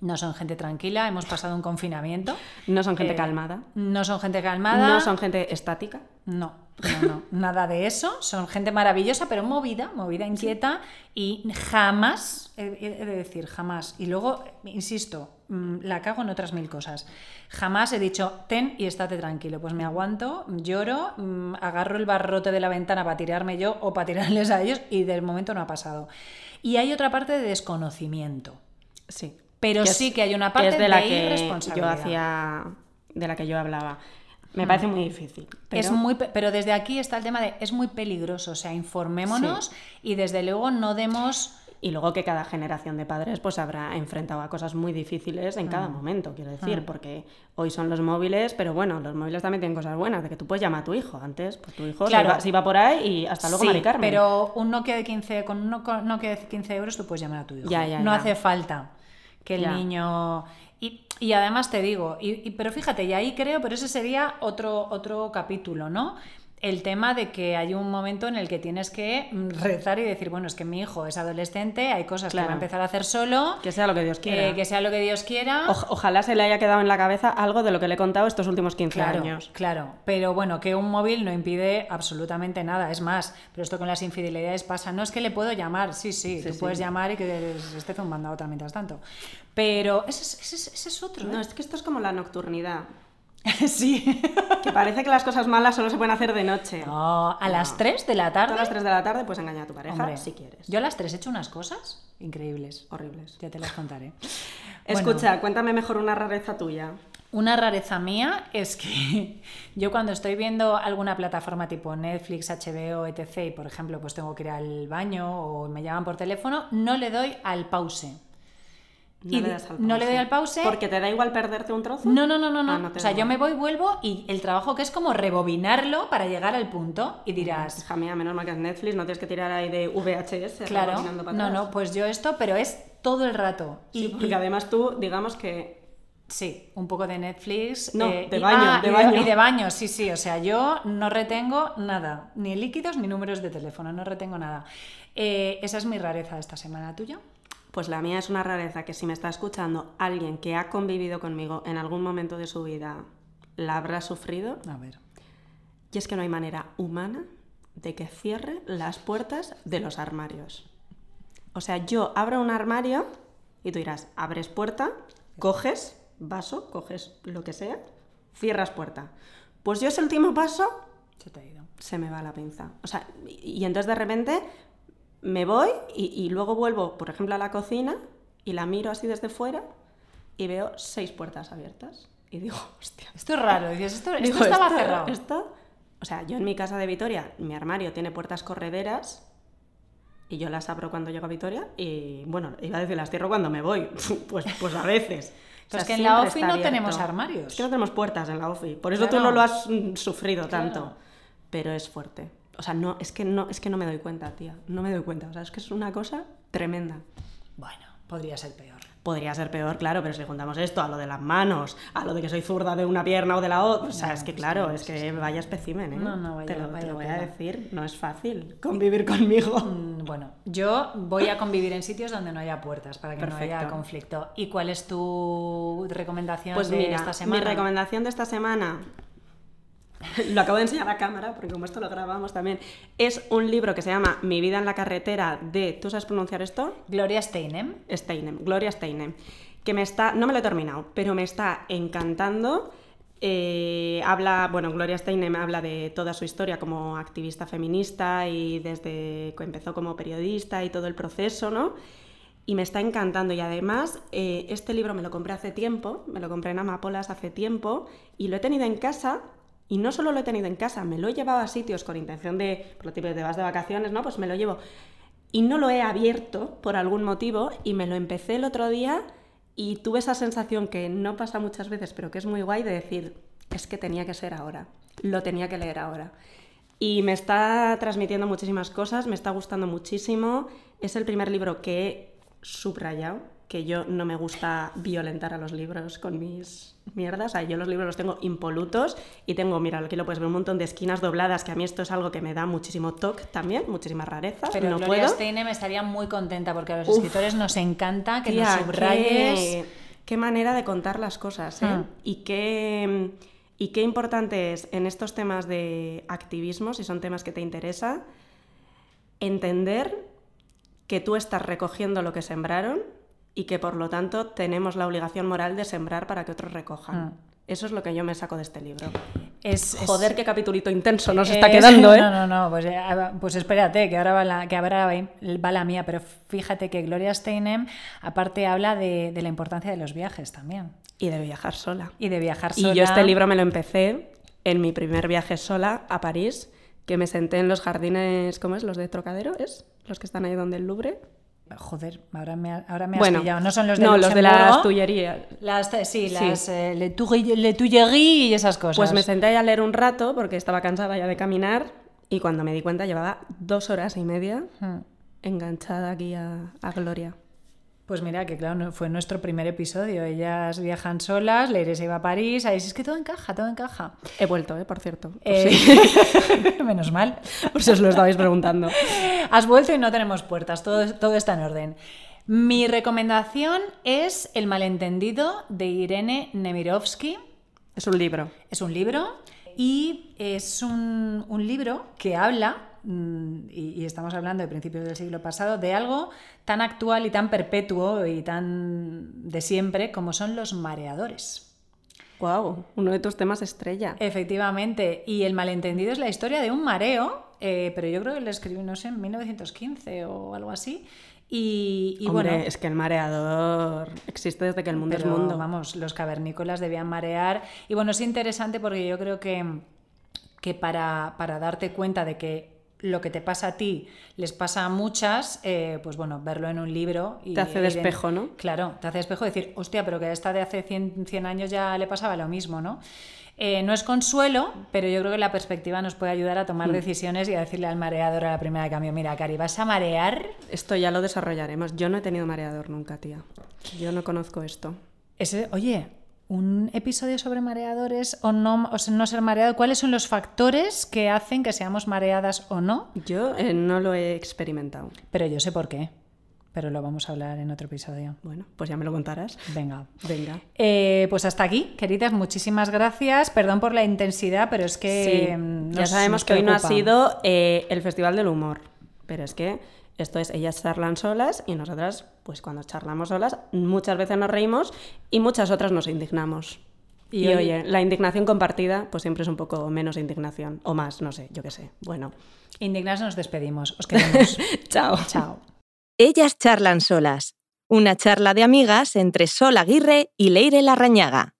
No son gente tranquila, hemos pasado un confinamiento. No son gente Eh, calmada. No son gente calmada. No son gente estática. No, no, no, nada de eso. Son gente maravillosa, pero movida, movida, inquieta y jamás, he, de decir, jamás. Y luego, insisto, la cago en otras mil cosas. Jamás he dicho, ten y estate tranquilo. Pues me aguanto, lloro, mm, agarro el barrote de la ventana para tirarme yo o para tirarles a ellos y del momento no ha pasado. Y hay otra parte de desconocimiento. Sí. Pero Que es- sí que hay una que parte es de la de que yo hacía. de la que yo hablaba. Me parece muy difícil. Pero... Es muy, pe- pero desde aquí está el tema de es muy peligroso, o sea, informémonos y desde luego no demos Y luego que cada generación de padres pues habrá enfrentado a cosas muy difíciles en Mm. cada momento, quiero decir, porque hoy son los móviles, pero bueno, los móviles también tienen cosas buenas, de que tú puedes llamar a tu hijo. Antes, pues tu hijo Claro. se, iba, se iba por ahí y hasta luego Sí, pero un Nokia de 15 con un Nokia de 15 euros tú puedes llamar a tu hijo. Ya, ya, no ya. hace falta que el niño y, y además te digo, y, y- pero fíjate, y ahí creo, pero ese sería otro otro capítulo, ¿no? El tema de que hay un momento en el que tienes que mm, rezar y decir, bueno, es que mi hijo es adolescente, hay cosas que va a empezar a hacer solo, Que sea lo que Dios quiera. eh, que sea lo que Dios quiera. Oj- ojalá se le haya quedado en la cabeza algo de lo que le he contado estos últimos 15 Claro, años. claro, pero bueno, que un móvil no impide absolutamente nada, es más, pero esto con las infidelidades pasa, no es que le puedo llamar, sí, sí, tú sí. puedes llamar y que se esté zumbando a otra mientras tanto, pero ese es, ese es- ese es otro, No, ¿eh? es que esto es como la nocturnidad. sí. Que parece que las cosas malas solo se pueden hacer de noche. No, a las 3 de la tarde, A las 3 de la tarde puedes engañar a tu pareja hombre, si quieres. yo a las 3 he hecho unas cosas increíbles, Horribles. ya te las contaré. Escucha, cuéntame mejor una rareza tuya. Una rareza mía es que yo cuando estoy viendo alguna plataforma tipo Netflix, HBO, etc. y por ejemplo pues tengo que ir al baño o me llaman por teléfono, no le doy al pause. No, Y le, das al no le pause. doy al pause. Porque te da igual perderte un trozo. No, no, no, no, no. Ah, no o sea, yo me voy, vuelvo y el trabajo que es como rebobinarlo para llegar al punto y dirás, Hija mía, menos mal que es Netflix, no tienes que tirar ahí de VHS. claro, para no, no, pues yo esto, pero es todo el rato. Sí, Y, porque y- además tú, digamos que. Sí, un poco de Netflix. No, eh, de y- baño, ah, de y baño. y de baño, sí, sí. O sea, yo no retengo nada, ni líquidos ni números de teléfono, no retengo nada. Eh, esa es mi rareza de esta semana tuya. Pues la mía es una rareza que si me está escuchando alguien que ha convivido conmigo en algún momento de su vida, la habrá sufrido. A ver. Y es que no hay manera humana de que cierre las puertas de los armarios. O sea, yo abro un armario y tú dirás, abres puerta, coges vaso, coges lo que sea, cierras puerta. Pues yo ese último paso Se te ha ido. se me va la pinza. O sea, y, y entonces de repente me voy y, y luego vuelvo, por ejemplo, a la cocina y la miro así desde fuera y veo seis puertas abiertas. Y digo, hostia. Esto es raro. Dices, esto, esto Digo, estaba esto- cerrado. esto- o sea, yo en mi casa de Vitoria, mi armario tiene puertas correderas y yo las abro cuando llego a Vitoria y, bueno, iba a decir las cierro cuando me voy. pues, pues a veces. O Pero sea, es que en la OFI no tenemos armarios. Es que no tenemos puertas en la OFI. Por eso tú Claro. no lo has mm, sufrido Claro. tanto. Pero es fuerte. O sea, no, es que no, es que no me doy cuenta, tía. No me doy cuenta. O sea, es que es una cosa tremenda. Bueno, podría ser peor. Podría ser peor, claro, pero si juntamos esto a lo de las manos, a lo de que soy zurda de una pierna o de la otra, o sea, No, es que claro, es que vaya espécimen, ¿eh? No, no, vaya- te lo, te vaya lo voy a decir, no es fácil convivir conmigo. Mm, Bueno, yo voy a convivir en sitios donde no haya puertas para que no haya Perfecto. conflicto. ¿Y cuál es tu recomendación Pues de mira, esta semana? mi recomendación de esta semana, lo acabo de enseñar a cámara, porque como esto lo grabamos también, es un libro que se llama Mi vida en la carretera de, ¿tú sabes pronunciar esto? Gloria Steinem. Steinem, Gloria Steinem, que me está, no me lo he terminado, pero me está encantando. Eh, habla, bueno, Gloria Steinem habla de toda su historia como activista feminista y desde que empezó como periodista y todo el proceso, ¿no? Y me está encantando y además eh, este libro me lo compré hace tiempo, me lo compré en Amapolas hace tiempo y lo he tenido en casa y no solo lo he tenido en casa, me lo he llevado a sitios con intención de, por lo típico, te vas de vacaciones, ¿no? Pues me lo llevo y no lo he abierto por algún motivo y me lo empecé el otro día y tuve esa sensación que no pasa muchas veces, pero que es muy guay de decir, es que tenía que ser ahora, lo tenía que leer ahora. Y me está transmitiendo muchísimas cosas, me está gustando muchísimo. Es el primer libro que he subrayado, que yo no me gusta violentar a los libros con mis mierdas. O sea, yo los libros los tengo impolutos y tengo, mira, aquí lo puedes ver, un montón de esquinas dobladas, que a mí esto es algo que me da muchísimo toque también, muchísima rareza. Pero no Gloria puedo. Steinem estaría muy contenta porque a los Uf. escritores nos encanta que Tía, nos subrayes. Qué, qué manera de contar las cosas, ¿eh? Ah. Y qué, y qué importante es en estos temas de activismo, si son temas que te interesa, entender que tú estás recogiendo lo que sembraron y que por lo tanto tenemos la obligación moral de sembrar para que otros recojan. Ah. Eso es lo que yo me saco de este libro. Es, es- Joder, qué capitulito intenso nos es- está quedando, ¿eh? No, no, no, pues, eh, pues espérate, que ahora va la, que ahora va la mía, pero fíjate que Gloria Steinem aparte habla de, de la importancia de los viajes también Y de viajar sola. y de viajar Y sola. yo este libro me lo empecé en mi primer viaje sola a París, que me senté en los jardines, ¿cómo es? Los de Trocadero, ¿es? Los que están ahí donde el Louvre. Joder, ahora me, ahora me has bueno, pillado. No son los de no, los de las Tullerías. Las, sí, Sí. las eh, Le, Tuileries y esas cosas. Pues me senté a leer un rato porque estaba cansada ya de caminar y cuando me di cuenta llevaba dos horas y media Hmm. enganchada aquí a, a Gloria. Pues mira, que claro, fue nuestro primer episodio. Ellas viajan solas, Leire se iba a París. Ahí sí, es que todo encaja, todo encaja. He vuelto, ¿eh? Por cierto. por Eh, si- Menos mal. por si os lo estabais preguntando. Has vuelto y no tenemos puertas, todo, todo está en orden. Mi recomendación es El malentendido de Irene Nemirovsky. Es un libro. Es un libro y es un, un libro que habla, y, y estamos hablando de principios del siglo pasado, de algo tan actual y tan perpetuo y tan de siempre como son los mareadores. Wow, uno de tus temas estrella. Efectivamente, y el malentendido es la historia de un mareo, eh, pero yo creo que lo escribió, no sé, en 1915 o algo así. Y, y Hombre, bueno, es que el mareador existe desde que el mundo pero, es mundo. Vamos, los cavernícolas debían marear. Y bueno, es interesante porque yo creo que, que para, para darte cuenta de que lo que te pasa a ti les pasa a muchas, eh, pues bueno, verlo en un libro. Y, Te hace de espejo, ¿no? Claro, te hace de espejo decir, hostia, pero que a esta de hace 100, 100 años ya le pasaba lo mismo, ¿no? Eh, no es consuelo, pero yo creo que la perspectiva nos puede ayudar a tomar Hmm. decisiones y a decirle al mareador a la primera de cambio, mira, Cari, ¿vas a marear? Esto ya lo desarrollaremos. Yo no he tenido mareador nunca, tía. Yo no conozco esto. Ese, oye, un episodio sobre mareadores o no, o no ser mareado, ¿cuáles son los factores que hacen que seamos mareadas o no? Yo eh, no lo he experimentado. Pero yo sé por qué. Pero lo vamos a hablar en otro episodio. Bueno, pues ya me lo contarás. Venga. Venga. Eh, pues hasta aquí, queridas, muchísimas gracias. Perdón por la intensidad, pero es que Sí, mm, ya nos- sabemos nos que hoy no ha sido eh, el Festival del Humor, pero es que esto es, ellas charlan solas y nosotras, pues cuando charlamos solas, muchas veces nos reímos y muchas otras nos indignamos. Y oye, la indignación compartida, pues siempre es un poco menos indignación, o más, no sé, yo qué sé. Bueno, Indignadas nos despedimos. Os queremos. chao. Chao. Ellas charlan solas, Una charla de amigas entre Sol Aguirre y Leire Larrañaga.